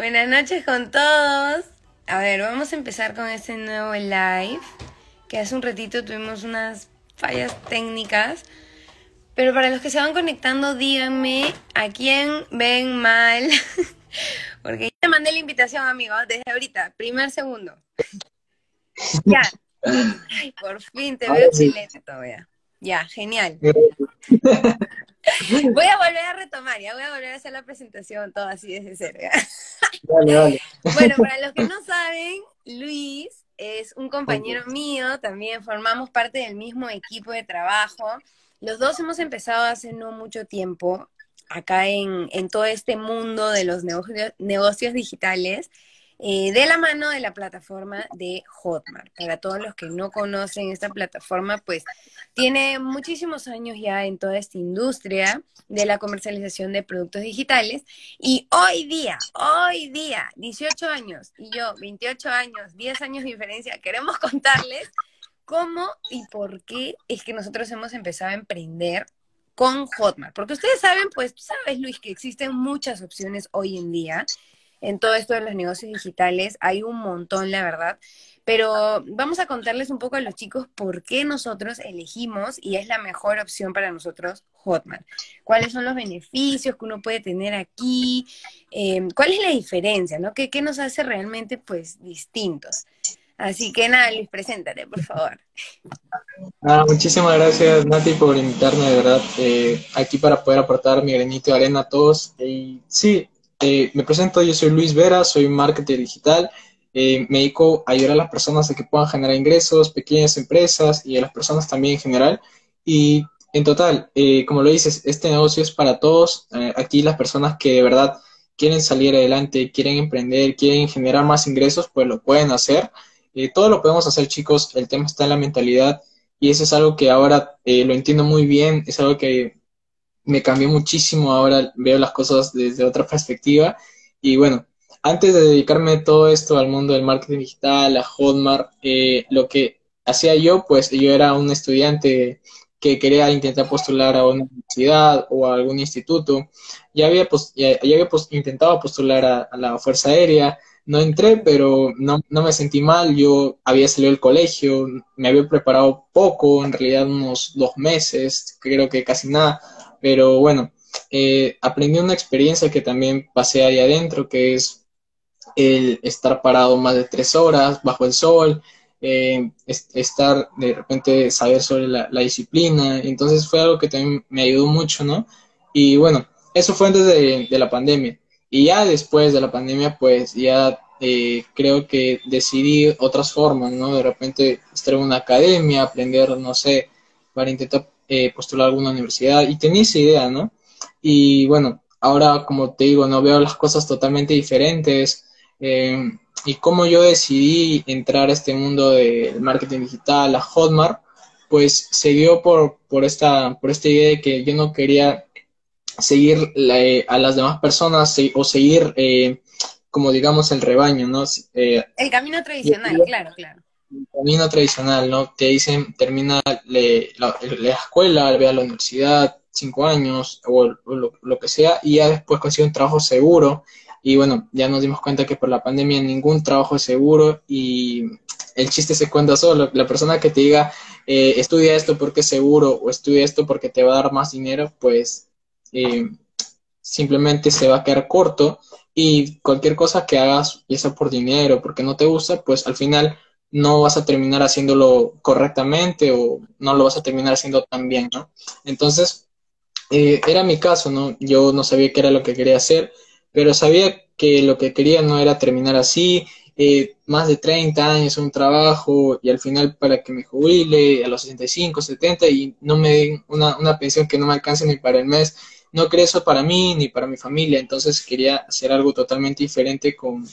Buenas noches con todos. A ver, vamos a empezar con este nuevo live. Que hace un ratito tuvimos unas fallas técnicas. Pero para los que se van conectando, díganme a quién ven mal. Porque ya te mandé la invitación, amigo, desde ahorita, primer segundo. ya. Ay, por fin te veo excelente todavía. Ya, genial. Voy a volver a retomar, ya voy a volver a hacer la presentación todo así desde cero. Bueno, para los que no saben, Luis es un compañero mío, también formamos parte del mismo equipo de trabajo. Los dos hemos empezado hace no mucho tiempo acá en, en todo este mundo de los negocios, negocios digitales. Eh, de la mano de la plataforma de Hotmart. Para todos los que no conocen esta plataforma, pues tiene muchísimos años ya en toda esta industria de la comercialización de productos digitales y hoy día, hoy día, 18 años y yo 28 años, 10 años de diferencia, queremos contarles cómo y por qué es que nosotros hemos empezado a emprender con Hotmart. Porque ustedes saben, pues, tú sabes, Luis, que existen muchas opciones hoy en día en todo esto de los negocios digitales. Hay un montón, la verdad. Pero vamos a contarles un poco a los chicos por qué nosotros elegimos y es la mejor opción para nosotros Hotmart. ¿Cuáles son los beneficios que uno puede tener aquí? Em, ¿Cuál es la diferencia? ¿no? ¿Qué, ¿Qué, nos hace realmente pues distintos? Así que nada, Luis, preséntate, por favor. Ah, muchísimas gracias, Nati, por invitarme, de verdad, eh, aquí para poder aportar mi granito de arena a todos. Y sí, eh, me presento, yo soy Luis Vera, soy marketer digital. Eh, me dedico a ayudar a las personas a que puedan generar ingresos, pequeñas empresas y a las personas también en general. Y en total, eh, como lo dices, este negocio es para todos. aquí las personas que de verdad quieren salir adelante, quieren emprender, quieren generar más ingresos, pues lo pueden hacer. todo lo podemos hacer, chicos. El tema está en la mentalidad y eso es algo que ahora lo entiendo muy bien. Es algo que me cambió muchísimo, ahora veo las cosas desde otra perspectiva. Y bueno, antes de dedicarme todo esto al mundo del marketing digital, a Hotmart, eh, lo que hacía yo, pues yo era un estudiante que quería intentar postular a una universidad o a algún instituto. Ya había, ya, había intentado postular a, la Fuerza Aérea, no entré, pero no, no, me sentí mal. Yo había salido del colegio, me había preparado poco, en realidad unos dos meses, creo que casi nada pero bueno, eh, aprendí una experiencia que también pasé ahí adentro, que es el estar parado más de tres horas bajo el sol, eh, estar de repente saber sobre la, disciplina, entonces fue algo que también me ayudó mucho, ¿no? Y bueno, eso fue antes de, la pandemia. Y ya después de la pandemia, pues ya eh, creo que decidí otras formas, ¿no? De repente estar en una academia, aprender, no sé, para intentar eh, postular a alguna universidad y tenía esa idea, ¿no? Y bueno, ahora como te digo, no veo las cosas totalmente diferentes. Eh, y como yo decidí entrar a este mundo del marketing digital, a Hotmart, pues se dio por, por, esta, por esta idea de que yo no quería seguir eh, a las demás personas o seguir, como digamos, el rebaño, ¿no? el camino tradicional, claro, claro camino tradicional, ¿no? Te dicen, termina la, escuela, ve a la universidad, cinco años o, lo, que sea, y ya después consigue un trabajo seguro. Y bueno, ya nos dimos cuenta que por la pandemia ningún trabajo es seguro y el chiste se cuenta solo. La persona que te diga, eh, estudia esto porque es seguro o estudia esto porque te va a dar más dinero, pues eh, simplemente se va a quedar corto y cualquier cosa que hagas, ya sea por dinero, porque no te gusta, pues al final no vas a terminar haciéndolo correctamente o no lo vas a terminar haciendo tan bien, ¿no? Entonces, eh, era mi caso, ¿no? Yo no sabía qué era lo que quería hacer, pero sabía que lo que quería no era terminar así, eh, más de 30 años un trabajo y al final para que me jubile a los 65, 70 y no me den una, una pensión que no me alcance ni para el mes, no quería eso para mí ni para mi familia, entonces quería hacer algo totalmente diferente con,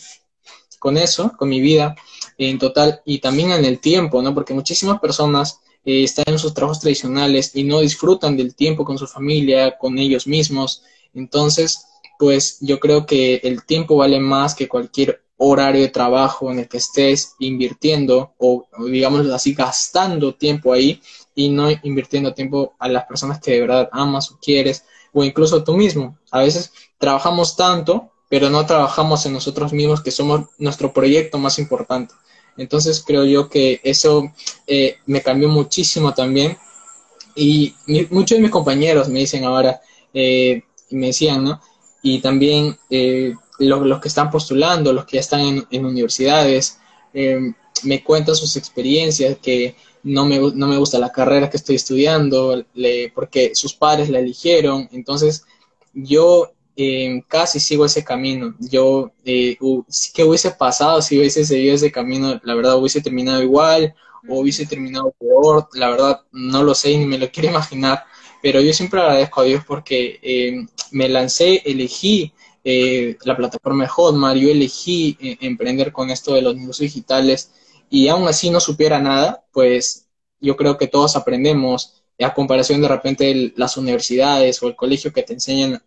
con eso, con mi vida en total y también en el tiempo, ¿no? Porque muchísimas personas eh, están en sus trabajos tradicionales y no disfrutan del tiempo con su familia, con ellos mismos. Entonces, pues yo creo que el tiempo vale más que cualquier horario de trabajo en el que estés invirtiendo o, digamos así, gastando tiempo ahí y no invirtiendo tiempo a las personas que de verdad amas o quieres o incluso tú mismo. A veces trabajamos tanto pero no trabajamos en nosotros mismos, que somos nuestro proyecto más importante. Entonces creo yo que eso eh, me cambió muchísimo también. Y muchos de mis compañeros me dicen ahora, eh, me decían, ¿no? Y también eh, los, que están postulando, los que ya están en, universidades, me cuentan sus experiencias, que no me, no me gusta la carrera que estoy estudiando, porque sus padres la eligieron. Entonces yo Em, casi sigo ese camino. Yo, eh, ¿qué hubiese pasado si hubiese seguido ese camino? La verdad, hubiese terminado igual o hubiese terminado peor. La verdad, no lo sé ni me lo quiero imaginar. Pero yo siempre agradezco a Dios porque em, me lancé, elegí eh, la plataforma de Hotmart, yo elegí eh, emprender con esto de los negocios digitales y aún así no supiera nada, pues yo creo que todos aprendemos a comparación de repente las universidades o el colegio que te enseñan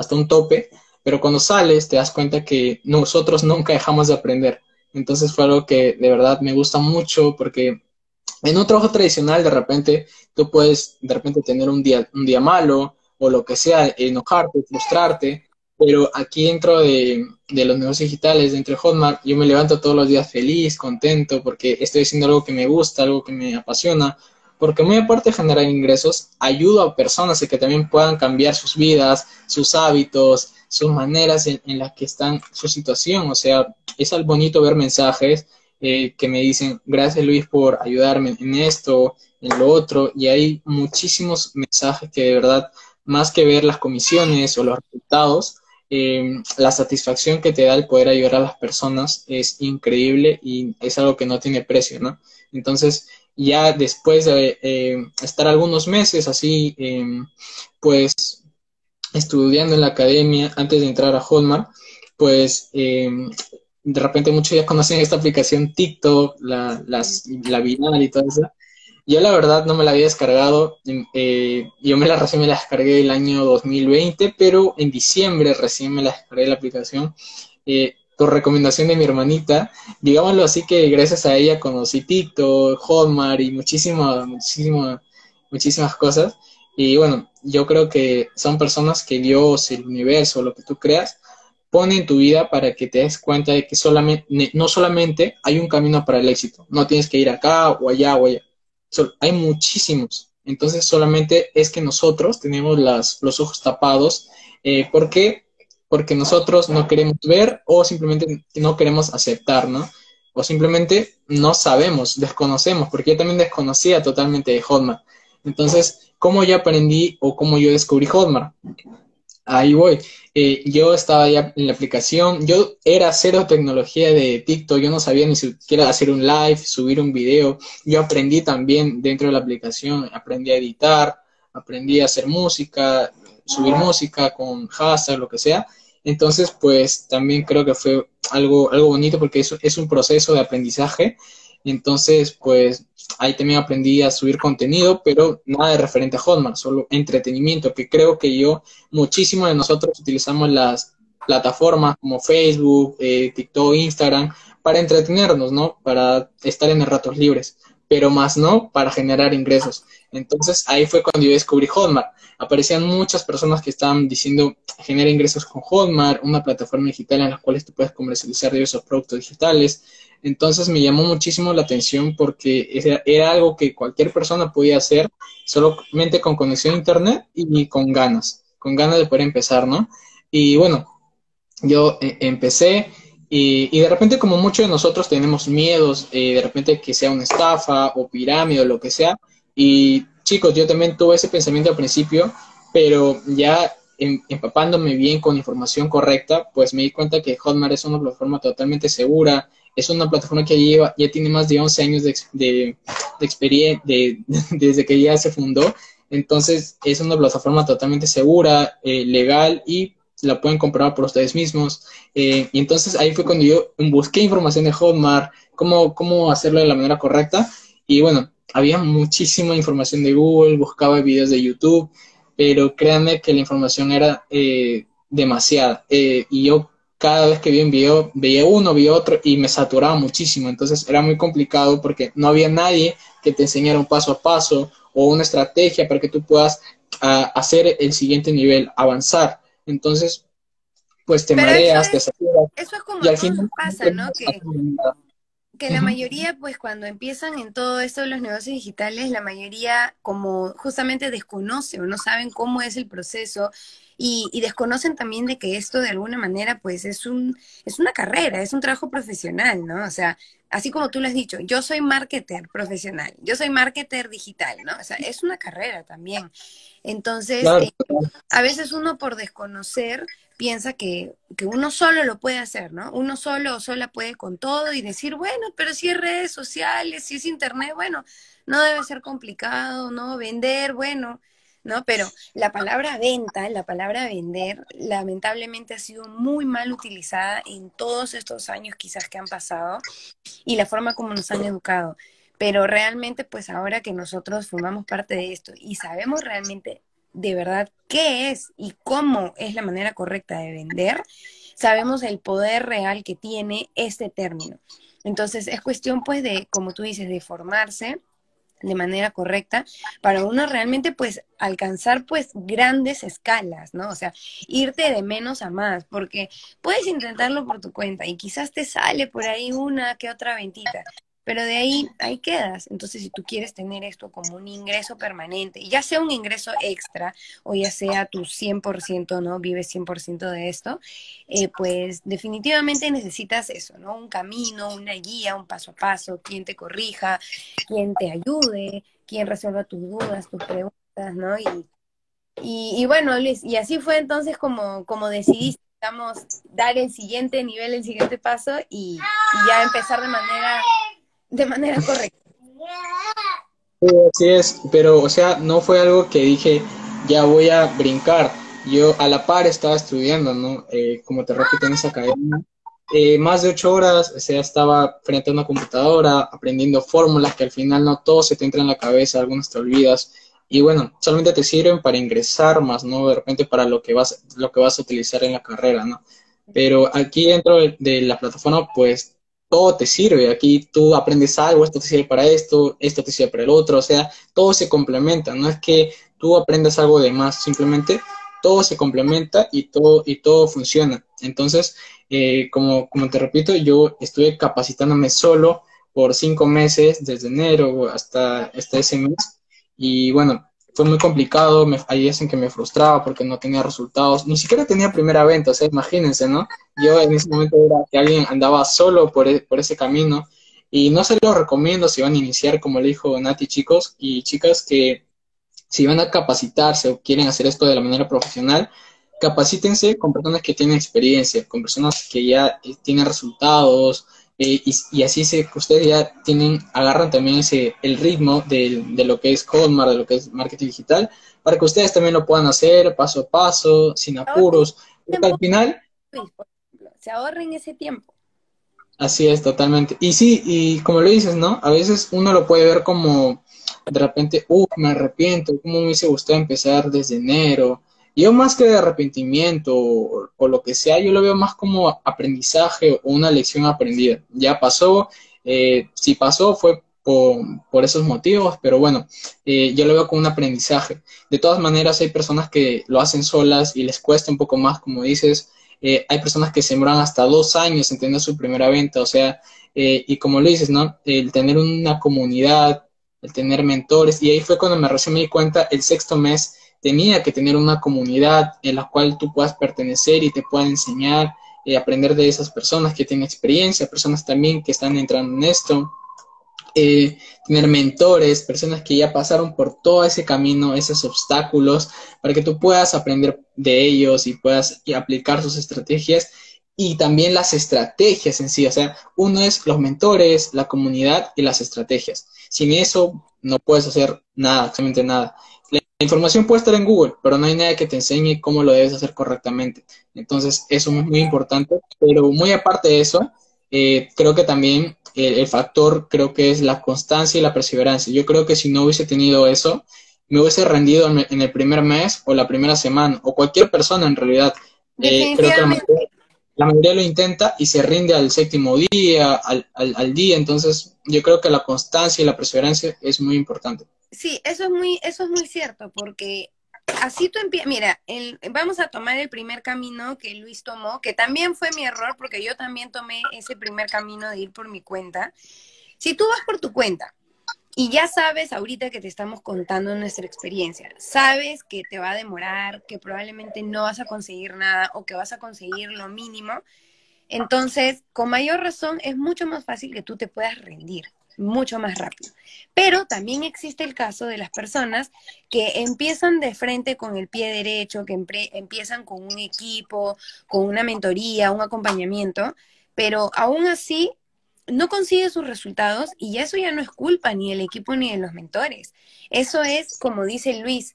hasta un tope, pero cuando sales te das cuenta que nosotros nunca dejamos de aprender. Entonces fue algo que de verdad me gusta mucho porque en un trabajo tradicional de repente tú puedes de repente tener un día, un día malo o lo que sea, enojarte, frustrarte, pero aquí dentro de, de los negocios digitales, dentro de Hotmart, yo me levanto todos los días feliz, contento, porque estoy haciendo algo que me gusta, algo que me apasiona, porque muy aparte de generar ingresos, ayudo a personas que también puedan cambiar sus vidas, sus hábitos, sus maneras en, las que están, su situación. O sea, es algo bonito ver mensajes eh, que me dicen, gracias Luis por ayudarme en esto, en lo otro, y hay muchísimos mensajes que de verdad, más que ver las comisiones o los resultados, eh, la satisfacción que te da el poder ayudar a las personas es increíble y es algo que no tiene precio, ¿no? Entonces, ya después de eh, estar algunos meses así, em, pues estudiando en la academia antes de entrar a Hotmart, pues em, de repente muchos ya conocen esta aplicación TikTok, la, las, la Binal y todo eso. Yo la verdad no me la había descargado, eh, yo me la recién me la descargué el año 2020, pero en diciembre recién me la descargué la aplicación. Eh, por recomendación de mi hermanita, digámoslo así que gracias a ella conocí TikTok, Hotmart y muchísimas, muchísimas, muchísimas cosas. Y bueno, yo creo que son personas que Dios, el universo, lo que tú creas, pone en tu vida para que te des cuenta de que solamente, no solamente hay un camino para el éxito, no tienes que ir acá o allá o allá, hay muchísimos. Entonces solamente es que nosotros tenemos las, los ojos tapados eh, porque porque nosotros no queremos ver o simplemente no queremos aceptar, ¿no? O simplemente no sabemos, desconocemos, porque yo también desconocía totalmente de Hotmart. Entonces, ¿cómo yo aprendí o cómo yo descubrí Hotmart? Ahí voy. Eh, yo estaba ya en la aplicación, yo era cero tecnología de TikTok, yo no sabía ni siquiera hacer un live, subir un video. Yo aprendí también dentro de la aplicación, aprendí a editar, aprendí a hacer música, subir música con hashtag, lo que sea. Entonces, pues también creo que fue algo, algo bonito porque eso es un proceso de aprendizaje. Entonces, pues ahí también aprendí a subir contenido, pero nada de referente a Hotmart, solo entretenimiento, que creo que yo, muchísimo de nosotros utilizamos las plataformas como Facebook, eh, TikTok, Instagram, para entretenernos, ¿no? Para estar en ratos libres, pero más no para generar ingresos. Entonces ahí fue cuando yo descubrí Hotmart aparecían muchas personas que estaban diciendo genera ingresos con Hotmart, una plataforma digital en la cual tú puedes comercializar diversos productos digitales. Entonces me llamó muchísimo la atención porque era, algo que cualquier persona podía hacer solamente con conexión a internet y con ganas, con ganas de poder empezar, ¿no? Y bueno, yo eh, empecé Y, de repente, como muchos de nosotros tenemos miedos, eh, de repente que sea una estafa o pirámide o lo que sea. Y chicos, yo también tuve ese pensamiento al principio, pero ya em, empapándome bien con información correcta, pues me di cuenta que Hotmart es una plataforma totalmente segura, es una plataforma que lleva, ya tiene más de 11 años de, de, experiencia, desde que ya se fundó, entonces es una plataforma totalmente segura, eh, legal y la pueden comprobar por ustedes mismos. Eh, y entonces ahí fue cuando yo busqué información de Hotmart, cómo, cómo hacerlo de la manera correcta. Y bueno, había muchísima información de Google, buscaba videos de YouTube, pero créanme que la información era eh, demasiada. Eh, y yo cada vez que vi un video, veía uno, veía otro y me saturaba muchísimo. Entonces era muy complicado porque no había nadie que te enseñara un paso a paso o una estrategia para que tú puedas ah, hacer el siguiente nivel, avanzar. Entonces, pues te mareas, te saturas. Eso es como y al final, pasa, ¿no? Que, que la mayoría, pues cuando empiezan en todo esto de los negocios digitales, la mayoría como justamente desconoce o no saben cómo es el proceso y, y, desconocen también de que esto de alguna manera pues es un es una carrera, es un trabajo profesional, ¿no? O sea, así como tú lo has dicho, yo soy marketer profesional, yo soy marketer digital, ¿no? O sea, es una carrera también. Entonces, eh, a veces uno por desconocer piensa que, que, uno solo lo puede hacer, ¿no? Uno solo o sola puede con todo y decir, bueno, pero si es redes sociales, si es internet, bueno, no debe ser complicado, ¿no? Vender, bueno, ¿no? Pero la palabra venta, la palabra vender, lamentablemente ha sido muy mal utilizada en todos estos años quizás que han pasado y la forma como nos han educado. Pero realmente, pues ahora que nosotros formamos parte de esto y sabemos realmente de verdad qué es y cómo es la manera correcta de vender, sabemos el poder real que tiene este término. Entonces, es cuestión, pues, de, como tú dices, de formarse de manera correcta para uno realmente pues alcanzar pues grandes escalas, ¿no? O sea, irte de menos a más, porque puedes intentarlo por tu cuenta y quizás te sale por ahí una que otra ventita, pero de ahí, ahí quedas. Entonces, si tú quieres tener esto como un ingreso permanente, ya sea un ingreso extra o ya sea tu 100%, ¿no? Vives 100% de esto, eh, pues definitivamente necesitas eso, ¿no? Un camino, una guía, un paso a paso, quien te corrija, quien te ayude, quien resuelva tus dudas, tus preguntas, ¿no? Y, y, bueno, Luis, y así fue entonces como, como decidiste, digamos, dar el siguiente nivel, el siguiente paso y, y ya empezar de manera de manera correcta. Sí, así es, pero o sea, no fue algo que dije, ya voy a brincar. Yo a la par estaba estudiando, ¿no? Eh, como te repito en esa academia, eh, más de ocho horas, o sea, estaba frente a una computadora aprendiendo fórmulas que al final no todo se te entra en la cabeza, algunas te olvidas. Y bueno, solamente te sirven para ingresar más, ¿no? De repente para lo que vas, lo que vas a utilizar en la carrera, ¿no? Pero aquí dentro de la plataforma, pues todo te sirve. Aquí tú aprendes algo, esto te sirve para esto, esto te sirve para el otro, o sea, todo se complementa. No es que tú aprendas algo de más, simplemente todo se complementa y todo, y todo funciona. Entonces, eh, como, como te repito, yo estuve capacitándome solo por cinco meses, desde enero hasta, hasta ese mes. Y bueno, fue muy complicado, me, hay días en que me frustraba porque no tenía resultados, ni siquiera tenía primera venta, o sea, imagínense, ¿no? Yo en ese momento era que alguien andaba solo por, e, por ese camino y no se lo recomiendo si van a iniciar, como le dijo Nati, chicos y chicas, que si van a capacitarse o quieren hacer esto de la manera profesional, capacítense con personas que tienen experiencia, con personas que ya eh, tienen resultados, eh, y, así se, ustedes ya tienen, agarran también ese, el ritmo de, de lo que es Hotmart, de lo que es marketing digital, para que ustedes también lo puedan hacer paso a paso, sin apuros, porque al final... Se ahorren ese tiempo. Así es, totalmente. Y sí, y como lo dices, ¿no? A veces uno lo puede ver como, de repente, uff, me arrepiento, ¿cómo me hubiese gustado empezar desde enero? Yo más que de arrepentimiento o, lo que sea, yo lo veo más como aprendizaje o una lección aprendida. Ya pasó, eh, si pasó fue por, esos motivos, pero bueno, eh, yo lo veo como un aprendizaje. De todas maneras, hay personas que lo hacen solas y les cuesta un poco más, como dices, eh, hay personas que sembran hasta dos años en tener su primera venta, o sea, y como lo dices, ¿no? El tener una comunidad, el tener mentores, y ahí fue cuando me recién me di cuenta, el sexto mes, tenía que tener una comunidad en la cual tú puedas pertenecer y te puedan enseñar eh, aprender de esas personas que tienen experiencia, personas también que están entrando en esto, eh, tener mentores, personas que ya pasaron por todo ese camino, esos obstáculos, para que tú puedas aprender de ellos y puedas aplicar sus estrategias y también las estrategias en sí. O sea, uno es los mentores, la comunidad y las estrategias. Sin eso no puedes hacer nada, absolutamente nada. La información puede estar en Google, pero no hay nada que te enseñe cómo lo debes hacer correctamente. Entonces, eso es muy importante. Pero muy aparte de eso, eh, creo que también el, factor creo que es la constancia y la perseverancia. Yo creo que si no hubiese tenido eso, me hubiese rendido en, el primer mes o la primera semana, o cualquier persona en realidad. Eh, creo que la mayoría, lo intenta y se rinde al séptimo día, al, al, día. Entonces, yo creo que la constancia y la perseverancia es muy importante. Sí, eso es muy, eso es muy cierto, porque así tú empiezas, mira, el, vamos a tomar el primer camino que Luis tomó, que también fue mi error porque yo también tomé ese primer camino de ir por mi cuenta. Si tú vas por tu cuenta y ya sabes ahorita que te estamos contando nuestra experiencia, sabes que te va a demorar, que probablemente no vas a conseguir nada o que vas a conseguir lo mínimo, entonces con mayor razón es mucho más fácil que tú te puedas rendir mucho más rápido. Pero también existe el caso de las personas que empiezan de frente con el pie derecho, que empiezan con un equipo, con una mentoría, un acompañamiento, pero aún así no consigue sus resultados y eso ya no es culpa ni del equipo ni de los mentores. Eso es, como dice Luis,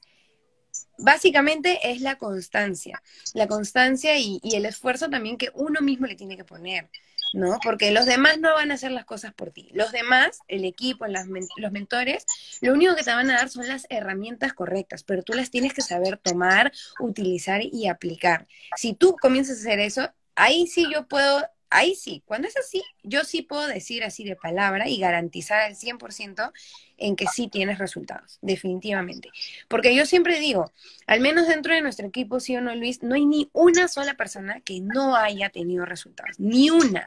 básicamente es la constancia, la constancia y, y el esfuerzo también que uno mismo le tiene que poner. ¿No? Porque los demás no van a hacer las cosas por ti. Los demás, el equipo, los mentores, lo único que te van a dar son las herramientas correctas, pero tú las tienes que saber tomar, utilizar y aplicar. Si tú comienzas a hacer eso, ahí sí yo puedo, ahí sí, cuando es así, yo sí puedo decir así de palabra y garantizar al 100% en que sí tienes resultados, definitivamente. Porque yo siempre digo, al menos dentro de nuestro equipo, sí o no, Luis, no hay ni una sola persona que no haya tenido resultados, ni una.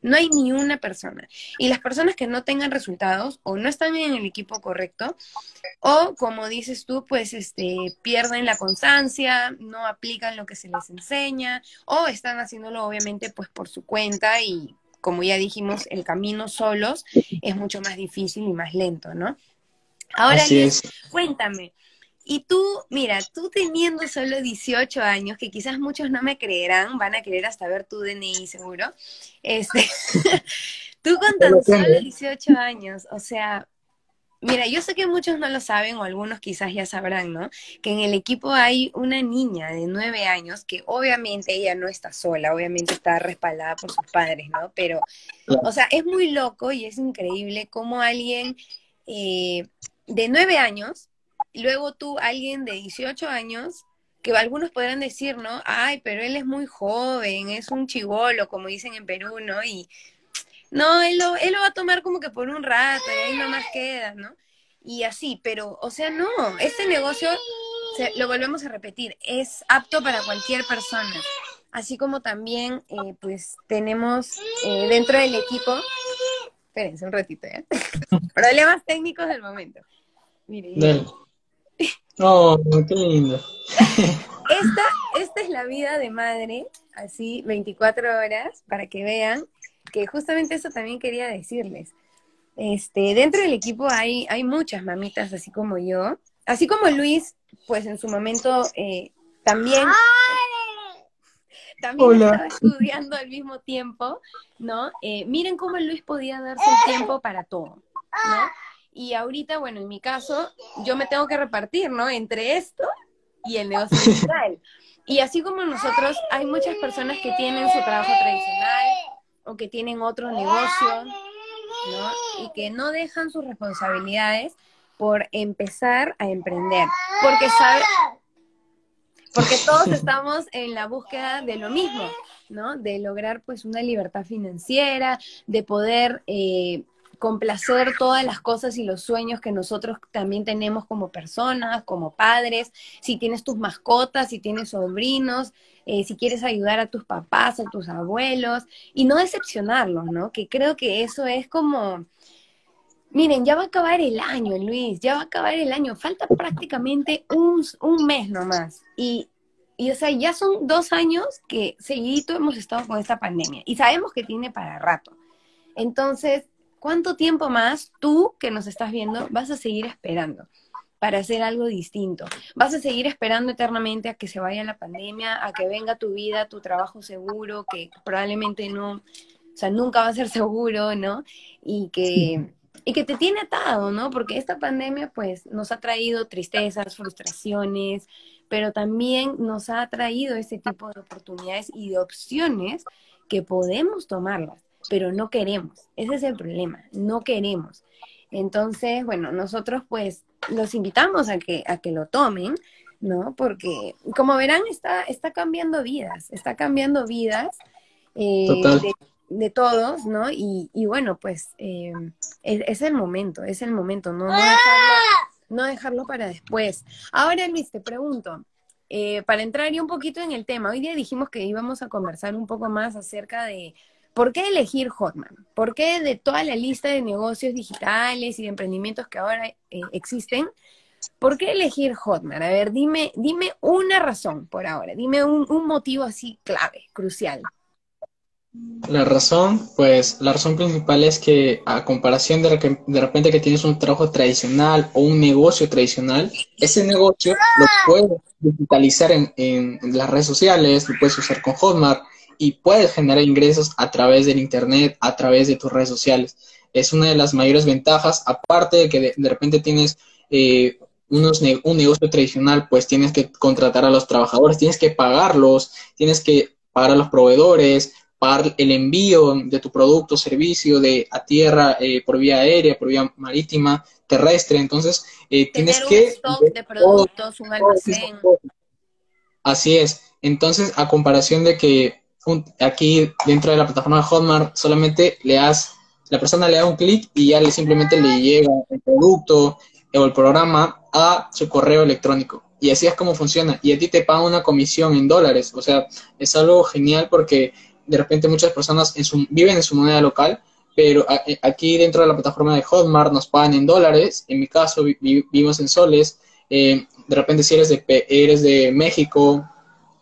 No hay ni una persona. Y las personas que no tengan resultados o no están en el equipo correcto o como dices tú, pues este pierden la constancia, no aplican lo que se les enseña o están haciéndolo obviamente pues por su cuenta y como ya dijimos, el camino solos es mucho más difícil y más lento, ¿no? Ahora, cuéntame, y tú, mira, tú teniendo solo 18 años, que quizás muchos no me creerán, van a querer hasta ver tu DNI seguro, este, tú con tan solo 18 años, o sea, mira, yo sé que muchos no lo saben o algunos quizás ya sabrán, ¿no? Que en el equipo hay una niña de 9 años que obviamente ella no está sola, obviamente está respaldada por sus padres, ¿no? Pero, o sea, es muy loco y es increíble cómo alguien eh, de 9 años luego tú, alguien de 18 años, que algunos podrán decir, ¿no? Ay, pero él es muy joven, es un chivolo, como dicen en Perú, ¿no? Y no, él lo, él lo va a tomar como que por un rato y ahí nomás queda, ¿no? Y así, pero, o sea, no, este negocio, lo volvemos a repetir, es apto para cualquier persona. Así como también, eh, pues, tenemos eh, dentro del equipo, espérense un ratito, ¿eh? Problemas técnicos del momento. Miren. Oh, qué lindo. Esta, esta es la vida de madre, así 24 horas, para que vean que justamente eso también quería decirles. Este, dentro del equipo hay, hay muchas mamitas así como yo, así como Luis, pues en su momento eh, también, también estaba estudiando al mismo tiempo, ¿no? Eh, miren cómo Luis podía darse el tiempo para todo, ¿no? Y ahorita, bueno, en mi caso, yo me tengo que repartir, ¿no? Entre esto y el negocio digital. Y así como nosotros, hay muchas personas que tienen su trabajo tradicional o que tienen otro negocio, ¿no? Y que no dejan sus responsabilidades por empezar a emprender. Porque sabe, porque todos estamos en la búsqueda de lo mismo, ¿no? De lograr pues una libertad financiera, de poder eh, complacer todas las cosas y los sueños que nosotros también tenemos como personas, como padres, si tienes tus mascotas, si tienes sobrinos, eh, si quieres ayudar a tus papás, a tus abuelos, y no decepcionarlos, ¿no? Que creo que eso es como, miren, ya va a acabar el año, Luis, ya va a acabar el año, falta prácticamente un, un mes nomás, y y o sea, ya son dos años que seguidito hemos estado con esta pandemia y sabemos que tiene para rato. Entonces, ¿cuánto tiempo más tú que nos estás viendo vas a seguir esperando para hacer algo distinto? ¿Vas a seguir esperando eternamente a que se vaya la pandemia, a que venga tu vida, tu trabajo seguro, que probablemente no, o sea, nunca va a ser seguro, ¿no? Y que y que te tiene atado, ¿no? Porque esta pandemia pues nos ha traído tristezas, frustraciones, pero también nos ha traído ese tipo de oportunidades y de opciones que podemos tomarlas, pero no queremos. Ese es el problema, no queremos. Entonces, bueno, nosotros pues los invitamos a que, a que lo tomen, ¿no? Porque como verán, está, está cambiando vidas, está cambiando vidas. Eh, de, todos, ¿no? Y, y bueno, pues eh, es, el momento, es el momento, ¿no? No no dejarlo para después. Ahora, Luis, te pregunto, eh, para entrar ya un poquito en el tema, hoy día dijimos que íbamos a conversar un poco más acerca de por qué elegir Hotman, por qué de toda la lista de negocios digitales y de emprendimientos que ahora eh, existen, ¿por qué elegir Hotman? A ver, dime, dime una razón por ahora, dime un, motivo así clave, crucial. La razón, pues la razón principal es que a comparación de, de repente que tienes un trabajo tradicional o un negocio tradicional, ese negocio lo puedes digitalizar en, en, las redes sociales, lo puedes usar con Hotmart y puedes generar ingresos a través del Internet, a través de tus redes sociales. Es una de las mayores ventajas, aparte de que de, repente tienes eh, unos un negocio tradicional, pues tienes que contratar a los trabajadores, tienes que pagarlos, tienes que pagar a los proveedores, para el envío de tu producto servicio de a tierra eh, por vía aérea, por vía marítima, terrestre. Entonces, eh, tienes un que... stock de productos, un almacén. Así es. Entonces, a comparación de que aquí dentro de la plataforma de Hotmart solamente le das, la persona le da un clic y ya le simplemente le llega el producto o el programa a su correo electrónico. Y así es como funciona. Y a ti te pagan una comisión en dólares. O sea, es algo genial porque de repente muchas personas viven en su moneda local, pero eh, aquí dentro de la plataforma de Hotmart nos pagan en dólares, en mi caso vivimos en soles, eh, de repente si eres de, eres de México,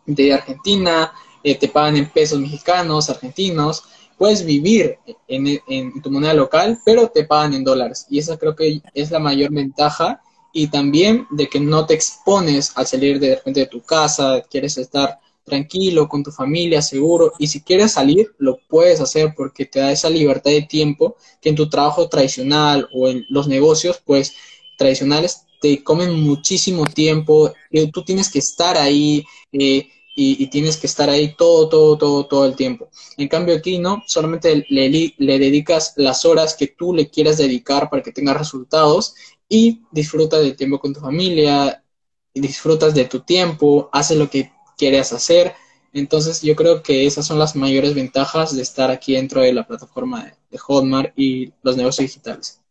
de Argentina, eh, te pagan en pesos mexicanos, argentinos, puedes vivir en, tu moneda local, pero te pagan en dólares. Y esa creo que es la mayor ventaja. Y también de que no te expones al salir de repente de tu casa, quieres estar tranquilo, con tu familia, seguro. Y si quieres salir, lo puedes hacer porque te da esa libertad de tiempo que en tu trabajo tradicional o en los negocios, pues tradicionales, te comen muchísimo tiempo. y tú tienes que estar ahí eh, y, tienes que estar ahí todo, todo, todo, todo el tiempo. En cambio aquí, ¿no? Solamente le, le dedicas las horas que tú le quieras dedicar para que tengas resultados y disfruta del tiempo con tu familia, disfrutas de tu tiempo, haces lo que quieres hacer. Entonces yo creo que esas son las mayores ventajas de estar aquí dentro de la plataforma de, Hotmart y los negocios digitales.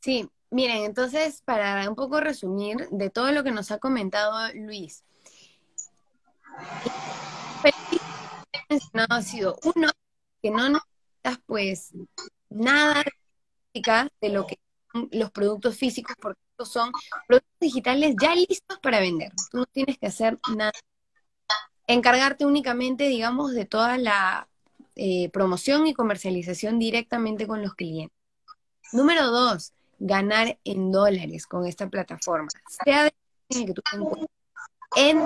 Sí, miren, entonces para un poco resumir de todo lo que nos ha comentado Luis, ha sido uno que no necesitas pues nada de lo que son los productos físicos porque estos son productos digitales ya listos para vender. Tú no tienes que hacer nada encargarte únicamente, digamos, de toda la eh, promoción y comercialización directamente con los clientes. Número dos, ganar en dólares con esta plataforma. Sea de que tú te encuentres en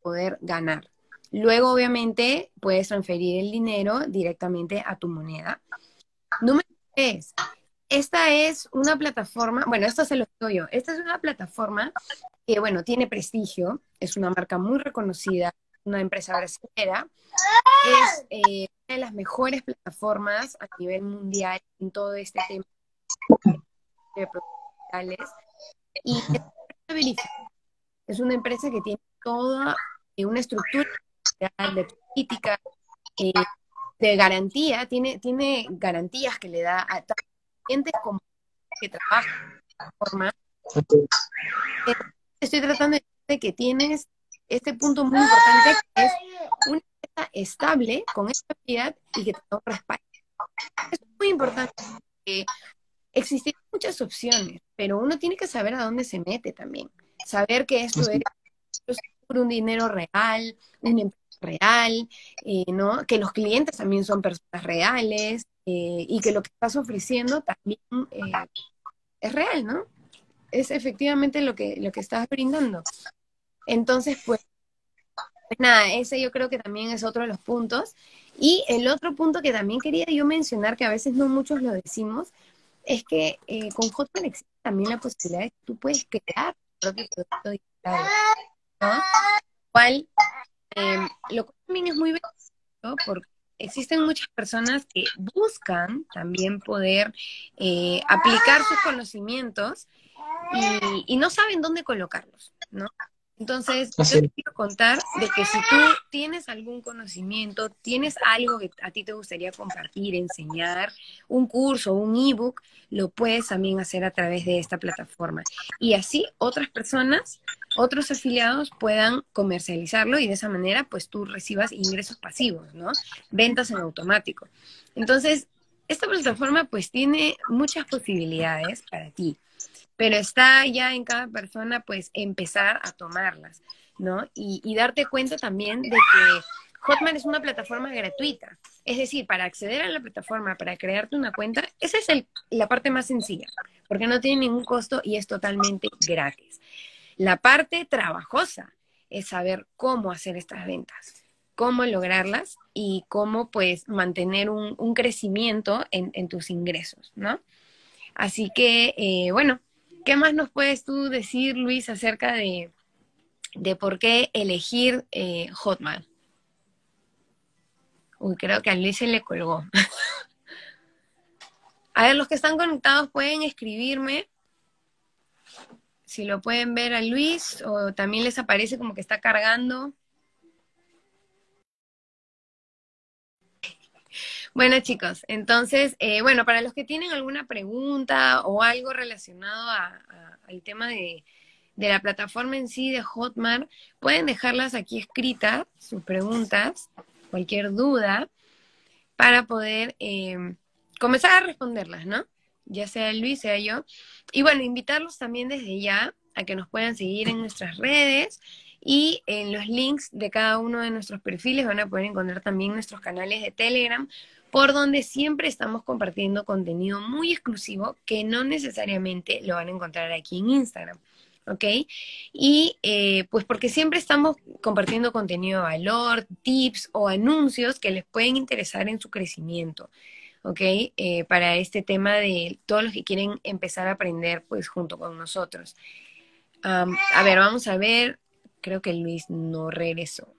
poder ganar. Luego, obviamente, puedes transferir el dinero directamente a tu moneda. Número tres, esta es una plataforma, bueno, esto se lo digo yo, esta es una plataforma que, bueno, tiene prestigio, es una marca muy reconocida, una empresa brasileña, es eh, una de las mejores plataformas a nivel mundial en todo este tema de y es una empresa que tiene toda una estructura de política, eh, de garantía, tiene, tiene garantías que le da a gente como que trabaja de forma. Estoy tratando de que tienes este punto muy importante que es una empresa estable con estabilidad y que te da un respaldo. Es muy importante existen muchas opciones, pero uno tiene que saber a dónde se mete también. Saber que esto es por un dinero real, una empresa real, eh, ¿no? Que los clientes también son personas reales eh, y que lo que estás ofreciendo también eh, es real, ¿no? Es efectivamente lo que, lo que estás brindando. Entonces, pues, pues nada, ese yo creo que también es otro de los puntos. Y el otro punto que también quería yo mencionar, que a veces no muchos lo decimos, es que con Hotmail existe también la posibilidad de que tú puedes crear tu propio producto digital. Cual, em, lo cual también es muy beneficioso porque existen muchas personas que buscan también poder eh, aplicar sus conocimientos y, y, no saben dónde colocarlos, ¿no? Entonces, yo te quiero contar de que si tú tienes algún conocimiento, tienes algo que a ti te gustaría compartir, enseñar, un curso, un ebook, lo puedes también hacer a través de esta plataforma. Y así otras personas, otros afiliados puedan comercializarlo y de esa manera pues tú recibas ingresos pasivos, ¿no? Ventas en automático. Entonces, esta plataforma pues tiene muchas posibilidades para ti pero está ya en cada persona pues empezar a tomarlas, ¿no? Y, darte cuenta también de que Hotmart es una plataforma gratuita. Es decir, para acceder a la plataforma, para crearte una cuenta, esa es la parte más sencilla, porque no tiene ningún costo y es totalmente gratis. La parte trabajosa es saber cómo hacer estas ventas, cómo lograrlas y cómo pues mantener un, crecimiento en, tus ingresos, ¿no? Así que, eh, bueno, ¿Qué más nos puedes tú decir, Luis, acerca de, por qué elegir eh, Hotmail? Uy, creo que a Luis se le colgó. a ver, los que están conectados pueden escribirme si lo pueden ver a Luis o también les aparece como que está cargando. Bueno, chicos, entonces, eh, bueno, para los que tienen alguna pregunta o algo relacionado al tema de, la plataforma en sí de Hotmart, pueden dejarlas aquí escritas, sus preguntas, cualquier duda, para poder eh, comenzar a responderlas, ¿no? Ya sea Luis, sea yo. Y bueno, invitarlos también desde ya a que nos puedan seguir en nuestras redes y en los links de cada uno de nuestros perfiles van a poder encontrar también nuestros canales de Telegram por donde siempre estamos compartiendo contenido muy exclusivo que no necesariamente lo van a encontrar aquí en Instagram. ¿ok? Y eh, pues porque siempre estamos compartiendo contenido de valor, tips o anuncios que les pueden interesar en su crecimiento, ¿ok? Eh, para este tema de todos los que quieren empezar a aprender pues junto con nosotros. a ver, vamos a ver, creo que Luis no regresó.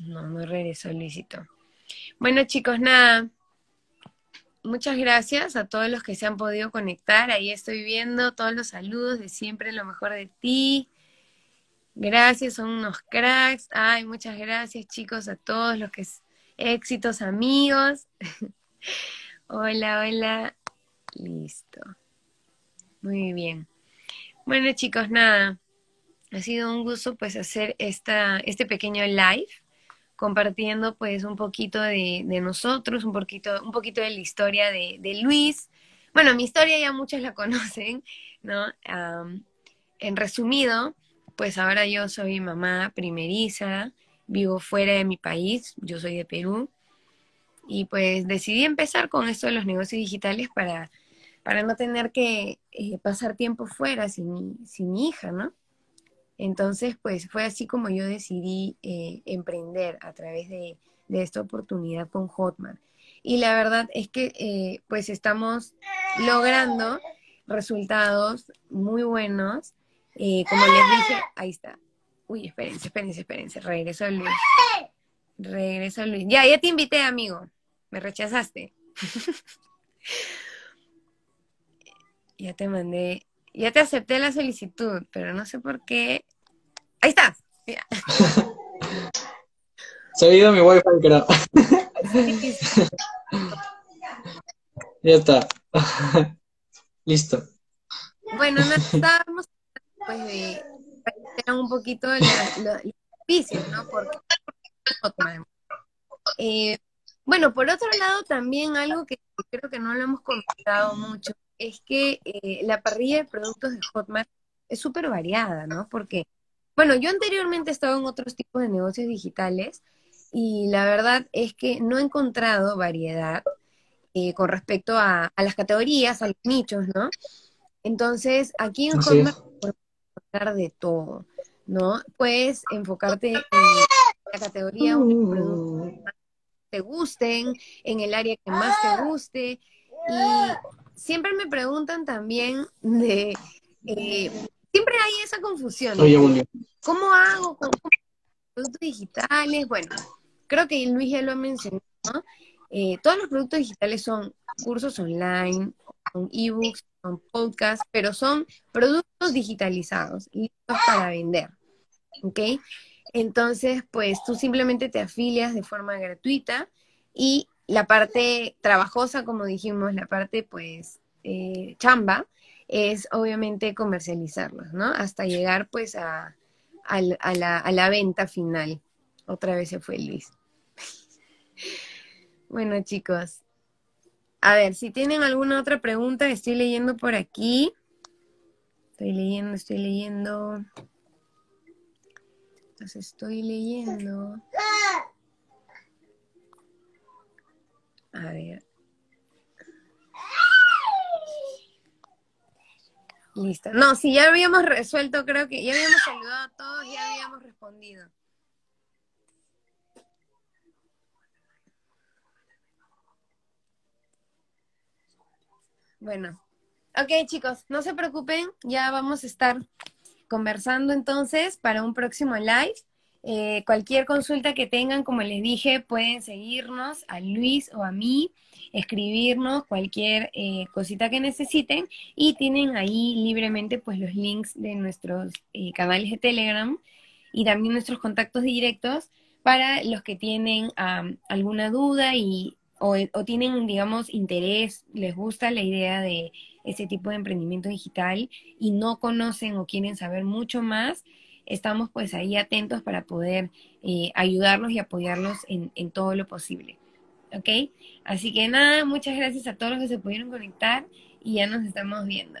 No, no regresó Luisito. Bueno, chicos, nada. Muchas gracias a todos los que se han podido conectar. Ahí estoy viendo todos los saludos de siempre, lo mejor de ti. Gracias, son unos cracks. Ay, muchas gracias, chicos, a todos los que éxitos, amigos. hola, hola. Listo. Muy bien. Bueno, chicos, nada. Ha sido un gusto pues hacer esta, este pequeño live compartiendo pues un poquito de, nosotros, un poquito, un poquito de la historia de, Luis. Bueno, mi historia ya muchos la conocen, ¿no? en resumido, pues ahora yo soy mamá primeriza, vivo fuera de mi país, yo soy de Perú, y pues decidí empezar con esto de los negocios digitales para, para no tener que eh, pasar tiempo fuera sin, sin mi hija, ¿no? Entonces, pues fue así como yo decidí eh, emprender a través de, esta oportunidad con Hotmart. Y la verdad es que eh, pues estamos logrando resultados muy buenos. Eh, como les dije, ahí está. Uy, espérense, espérense, espérense. Regreso Luis. Regreso Luis. Ya, ya te invité, amigo. Me rechazaste. ya te mandé, ya te acepté la solicitud, pero no sé por qué Ahí está. Se ha ido mi wifi, creo. ya está. Listo. Bueno, no estábamos pues de un poquito los beneficios, ¿no? Porque, eh, bueno, por otro lado, también algo que creo que no lo hemos comentado mucho es que eh, la parrilla de productos de Hotmart es súper variada, ¿no? Porque bueno, yo anteriormente he estado en otros tipos de negocios digitales y la verdad es que no he encontrado variedad eh, con respecto a, las categorías, a los nichos, ¿no? Entonces, aquí en Hotmart puedes encontrar de todo, ¿no? Puedes enfocarte en la categoría un producto que más te gusten, en el área que más te guste. Y siempre me preguntan también de... Eh, siempre hay esa confusión. ¿Cómo hago con productos digitales? Bueno, creo que Luis ya lo mencionó. Eh, todos los productos digitales son cursos online, son ebooks, son podcasts, pero son productos digitalizados, listos para vender. ¿Ok? Entonces, pues tú simplemente te afilias de forma gratuita y la parte trabajosa, como dijimos, la parte pues eh, chamba, es obviamente comercializarlos, ¿no? Hasta llegar pues a, la, a la venta final. Otra vez se fue Luis. bueno, chicos. A ver, si tienen alguna otra pregunta, estoy leyendo por aquí. Estoy leyendo, estoy leyendo. Las estoy leyendo. A ver. Listo. No, si ya habíamos resuelto, creo que ya habíamos saludado a todos, ya habíamos respondido. Bueno, ok chicos, no se preocupen, ya vamos a estar conversando entonces para un próximo live. Eh, cualquier consulta que tengan, como les dije, pueden seguirnos a Luis o a mí, escribirnos cualquier eh, cosita que necesiten y tienen ahí libremente pues los links de nuestros eh, canales de Telegram y también nuestros contactos directos para los que tienen alguna duda y o, tienen, digamos, interés, les gusta la idea de ese tipo de emprendimiento digital y no conocen o quieren saber mucho más, estamos pues ahí atentos para poder eh, ayudarlos y apoyarlos en, en todo lo posible. ¿Ok? Así que nada, muchas gracias a todos los que se pudieron conectar y ya nos estamos viendo.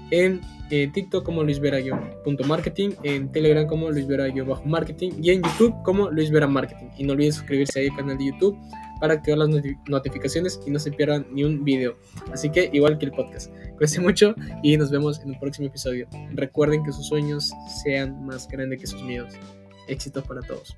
en eh, TikTok como Luis Marketing, en Telegram como Luis Marketing y en YouTube como Luis Vera Marketing. Y no olviden suscribirse ahí al canal de YouTube para activar las notificaciones y no se pierdan ni un video. Así que igual que el podcast. Cuídense mucho y nos vemos en un próximo episodio. Recuerden que sus sueños sean más grandes que sus miedos. Éxitos para todos.